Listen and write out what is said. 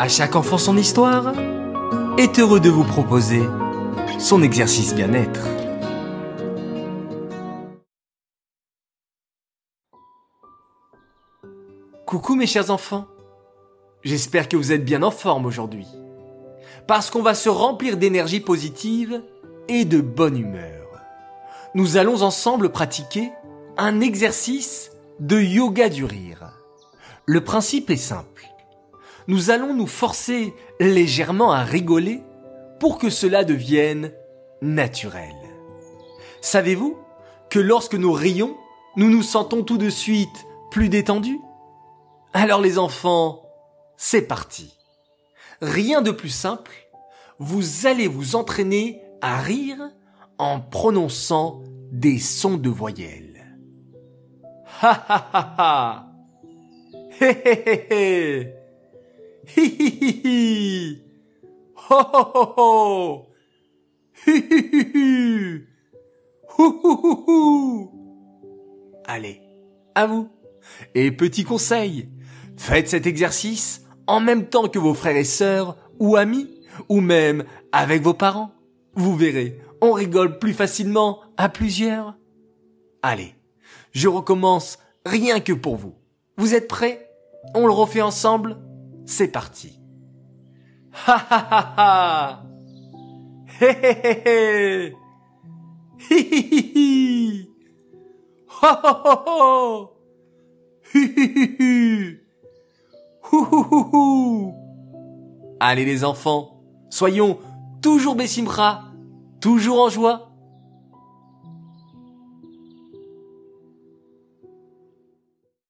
À chaque enfant son histoire est heureux de vous proposer son exercice bien-être. Coucou mes chers enfants, j'espère que vous êtes bien en forme aujourd'hui, parce qu'on va se remplir d'énergie positive et de bonne humeur. Nous allons ensemble pratiquer un exercice de yoga du rire. Le principe est simple. Nous allons nous forcer légèrement à rigoler pour que cela devienne naturel. Savez-vous que lorsque nous rions, nous nous sentons tout de suite plus détendus? Alors les enfants, c'est parti. Rien de plus simple, vous allez vous entraîner à rire en prononçant des sons de voyelles. Ha ha ha ha Hé hé hé hé Hi Ho ho ho ho Allez, à vous Et petit conseil, faites cet exercice en même temps que vos frères et sœurs ou amis, ou même avec vos parents. Vous verrez, on rigole plus facilement à plusieurs. Allez, je recommence rien que pour vous. Vous êtes prêts? On le refait ensemble? C'est parti. Ha ha ha ha. Hé hé hé Hi hi hi hi. Ho ho ho ho. Hu hu hu hu. Hou hou hou hou Allez les enfants, soyons toujours Bessimra, toujours en joie